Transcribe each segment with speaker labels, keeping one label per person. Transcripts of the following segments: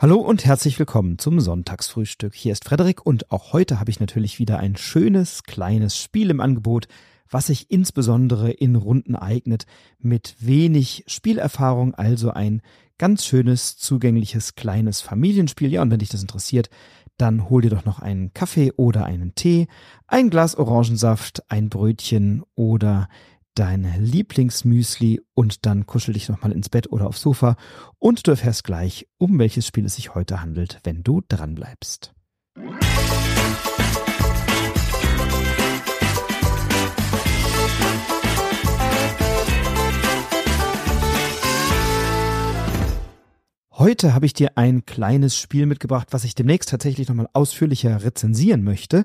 Speaker 1: Hallo und herzlich willkommen zum Sonntagsfrühstück. Hier ist Frederik und auch heute habe ich natürlich wieder ein schönes kleines Spiel im Angebot, was sich insbesondere in Runden eignet mit wenig Spielerfahrung, also ein ganz schönes, zugängliches kleines Familienspiel. Ja, und wenn dich das interessiert, dann hol dir doch noch einen Kaffee oder einen Tee, ein Glas Orangensaft, ein Brötchen oder dein Lieblingsmüsli und dann kuschel dich nochmal ins Bett oder aufs Sofa und du erfährst gleich, um welches Spiel es sich heute handelt, wenn du dran bleibst. Heute habe ich dir ein kleines Spiel mitgebracht, was ich demnächst tatsächlich nochmal ausführlicher rezensieren möchte.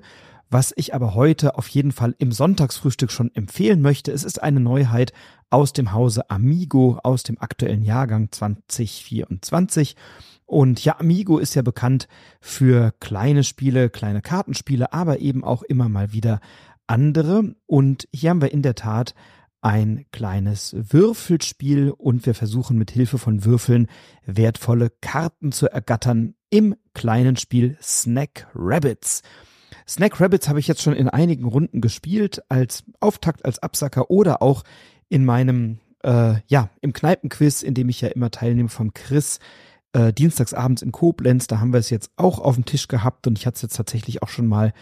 Speaker 1: Was ich aber heute auf jeden Fall im Sonntagsfrühstück schon empfehlen möchte, es ist eine Neuheit aus dem Hause Amigo, aus dem aktuellen Jahrgang 2024. Und ja, Amigo ist ja bekannt für kleine Spiele, kleine Kartenspiele, aber eben auch immer mal wieder andere. Und hier haben wir in der Tat ein kleines Würfelspiel und wir versuchen mit Hilfe von Würfeln wertvolle Karten zu ergattern im kleinen Spiel Snack Rabbits. Snack Rabbits habe ich jetzt schon in einigen Runden gespielt, als Auftakt, als Absacker oder auch in meinem, äh, ja, im Kneipenquiz, in dem ich ja immer teilnehme vom Chris, äh, dienstagsabends in Koblenz. Da haben wir es jetzt auch auf dem Tisch gehabt und ich hatte es jetzt tatsächlich auch schon mal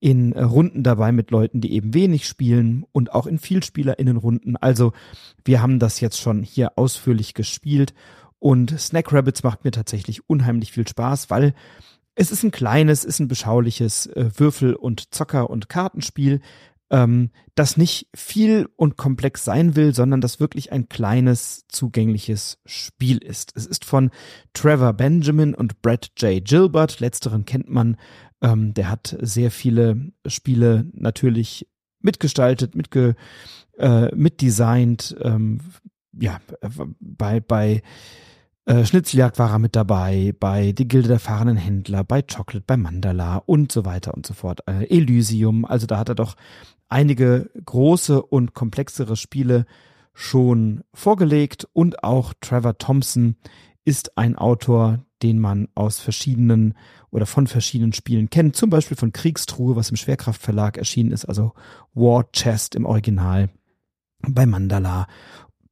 Speaker 1: in äh, Runden dabei mit Leuten, die eben wenig spielen und auch in VielspielerInnen-Runden. Also wir haben das jetzt schon hier ausführlich gespielt und Snack Rabbits macht mir tatsächlich unheimlich viel Spaß, weil es ist ein kleines, ist ein beschauliches äh, Würfel- und Zocker- und Kartenspiel, ähm, das nicht viel und komplex sein will, sondern das wirklich ein kleines, zugängliches Spiel ist. Es ist von Trevor Benjamin und Brad J. Gilbert. Letzteren kennt man. Ähm, der hat sehr viele Spiele natürlich mitgestaltet, mitge, äh, mitdesignt. Ähm, ja, bei, bei äh, Schnitzeljagd war er mit dabei, bei Die Gilde der fahrenden Händler, bei Chocolate, bei Mandala und so weiter und so fort. Äh, Elysium, also da hat er doch einige große und komplexere Spiele schon vorgelegt und auch Trevor Thompson ist ein Autor, den man aus verschiedenen oder von verschiedenen Spielen kennt, zum Beispiel von Kriegstruhe, was im Schwerkraftverlag erschienen ist, also War Chest im Original, bei Mandala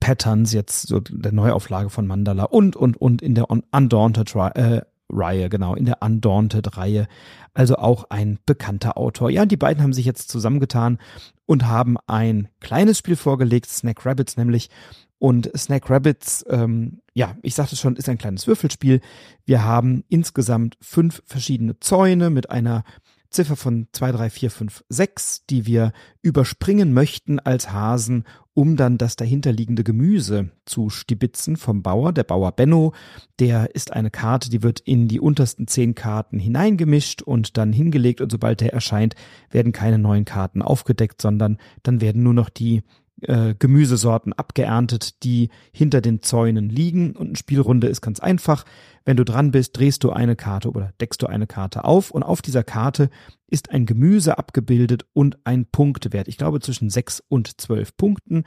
Speaker 1: Patterns, jetzt so der Neuauflage von Mandala und, und, und in der Undaunted äh, Reihe, genau, in der Undaunted Reihe. Also auch ein bekannter Autor. Ja, die beiden haben sich jetzt zusammengetan und haben ein kleines Spiel vorgelegt, Snack Rabbits nämlich. Und Snack Rabbits, ähm, ja, ich sagte schon, ist ein kleines Würfelspiel. Wir haben insgesamt fünf verschiedene Zäune mit einer Ziffer von 2, 3, 4, 5, 6, die wir überspringen möchten als Hasen, um dann das dahinterliegende Gemüse zu stibitzen vom Bauer. Der Bauer Benno, der ist eine Karte, die wird in die untersten zehn Karten hineingemischt und dann hingelegt und sobald der erscheint, werden keine neuen Karten aufgedeckt, sondern dann werden nur noch die äh, Gemüsesorten abgeerntet, die hinter den Zäunen liegen. Und eine Spielrunde ist ganz einfach. Wenn du dran bist, drehst du eine Karte oder deckst du eine Karte auf und auf dieser Karte ist ein Gemüse abgebildet und ein Punktewert. Ich glaube zwischen sechs und zwölf Punkten.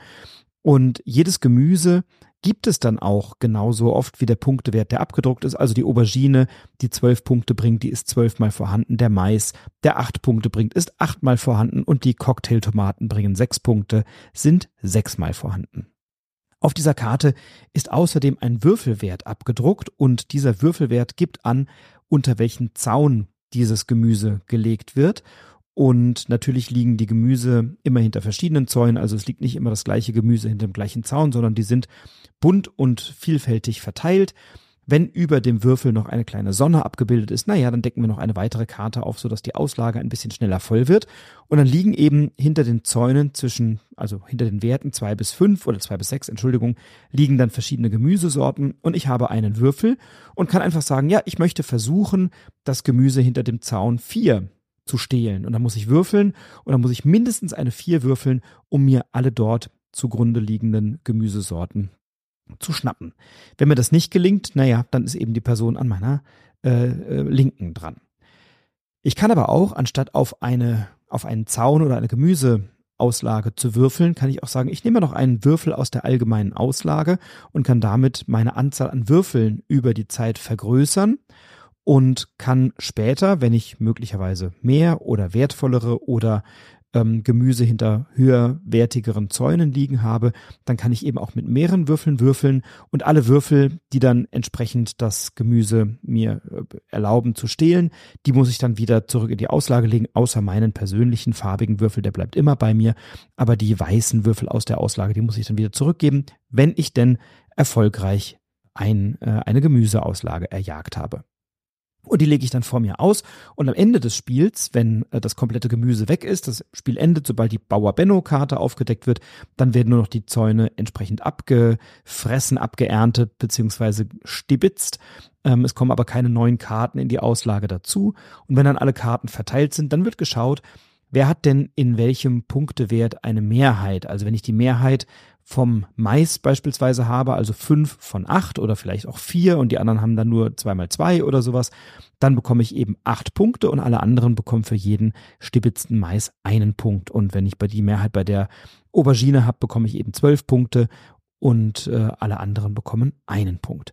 Speaker 1: Und jedes Gemüse gibt es dann auch genauso oft wie der Punktewert, der abgedruckt ist. Also die Aubergine, die zwölf Punkte bringt, die ist zwölfmal vorhanden. Der Mais, der acht Punkte bringt, ist achtmal vorhanden. Und die Cocktailtomaten bringen sechs Punkte, sind sechsmal vorhanden. Auf dieser Karte ist außerdem ein Würfelwert abgedruckt und dieser Würfelwert gibt an, unter welchen Zaun dieses Gemüse gelegt wird. Und natürlich liegen die Gemüse immer hinter verschiedenen Zäunen. Also es liegt nicht immer das gleiche Gemüse hinter dem gleichen Zaun, sondern die sind bunt und vielfältig verteilt. Wenn über dem Würfel noch eine kleine Sonne abgebildet ist, naja, dann decken wir noch eine weitere Karte auf, sodass die Auslage ein bisschen schneller voll wird. Und dann liegen eben hinter den Zäunen zwischen, also hinter den Werten zwei bis fünf oder zwei bis sechs, Entschuldigung, liegen dann verschiedene Gemüsesorten und ich habe einen Würfel und kann einfach sagen, ja, ich möchte versuchen, das Gemüse hinter dem Zaun vier zu stehlen. Und dann muss ich würfeln und dann muss ich mindestens eine vier würfeln, um mir alle dort zugrunde liegenden Gemüsesorten zu schnappen. Wenn mir das nicht gelingt, naja, dann ist eben die Person an meiner äh, äh, Linken dran. Ich kann aber auch, anstatt auf eine, auf einen Zaun oder eine Gemüse Auslage zu würfeln, kann ich auch sagen, ich nehme noch einen Würfel aus der allgemeinen Auslage und kann damit meine Anzahl an Würfeln über die Zeit vergrößern und kann später, wenn ich möglicherweise mehr oder wertvollere oder ähm, Gemüse hinter höherwertigeren Zäunen liegen habe, dann kann ich eben auch mit mehreren Würfeln würfeln und alle Würfel, die dann entsprechend das Gemüse mir äh, erlauben zu stehlen, die muss ich dann wieder zurück in die Auslage legen, außer meinen persönlichen farbigen Würfel, der bleibt immer bei mir, aber die weißen Würfel aus der Auslage, die muss ich dann wieder zurückgeben, wenn ich denn erfolgreich ein, äh, eine Gemüseauslage erjagt habe. Und die lege ich dann vor mir aus. Und am Ende des Spiels, wenn äh, das komplette Gemüse weg ist, das Spiel endet, sobald die Bauer-Benno-Karte aufgedeckt wird, dann werden nur noch die Zäune entsprechend abgefressen, abgeerntet beziehungsweise stibitzt. Ähm, es kommen aber keine neuen Karten in die Auslage dazu. Und wenn dann alle Karten verteilt sind, dann wird geschaut, wer hat denn in welchem Punktewert eine Mehrheit. Also wenn ich die Mehrheit vom Mais beispielsweise habe, also fünf von acht oder vielleicht auch vier und die anderen haben dann nur zwei mal zwei oder sowas, dann bekomme ich eben acht Punkte und alle anderen bekommen für jeden stibitzten Mais einen Punkt. Und wenn ich bei die Mehrheit bei der Aubergine habe, bekomme ich eben zwölf Punkte und äh, alle anderen bekommen einen Punkt.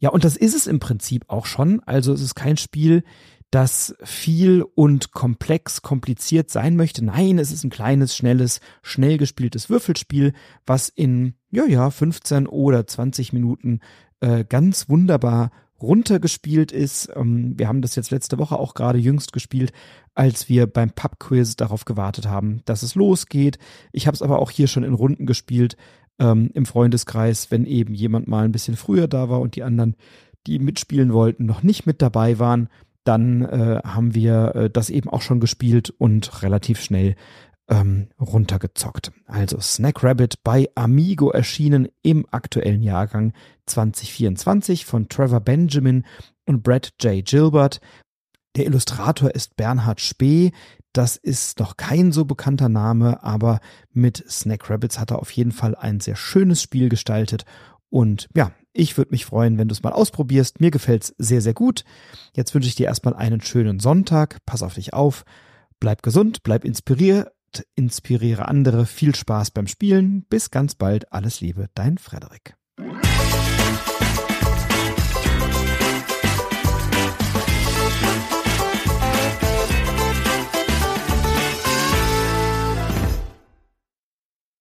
Speaker 1: Ja, und das ist es im Prinzip auch schon. Also es ist kein Spiel, das viel und komplex, kompliziert sein möchte. Nein, es ist ein kleines, schnelles, schnell gespieltes Würfelspiel, was in, ja, ja, 15 oder 20 Minuten äh, ganz wunderbar runtergespielt ist. Ähm, wir haben das jetzt letzte Woche auch gerade jüngst gespielt, als wir beim Pub-Quiz darauf gewartet haben, dass es losgeht. Ich habe es aber auch hier schon in Runden gespielt ähm, im Freundeskreis, wenn eben jemand mal ein bisschen früher da war und die anderen, die mitspielen wollten, noch nicht mit dabei waren dann äh, haben wir äh, das eben auch schon gespielt und relativ schnell ähm, runtergezockt. Also Snack Rabbit bei Amigo erschienen im aktuellen Jahrgang 2024 von Trevor Benjamin und Brad J. Gilbert. Der Illustrator ist Bernhard Spee. Das ist noch kein so bekannter Name, aber mit Snack Rabbits hat er auf jeden Fall ein sehr schönes Spiel gestaltet. Und ja, ich würde mich freuen, wenn du es mal ausprobierst. Mir gefällt's sehr, sehr gut. Jetzt wünsche ich dir erstmal einen schönen Sonntag. Pass auf dich auf. Bleib gesund, bleib inspiriert, inspiriere andere. Viel Spaß beim Spielen. Bis ganz bald. Alles Liebe, dein Frederik.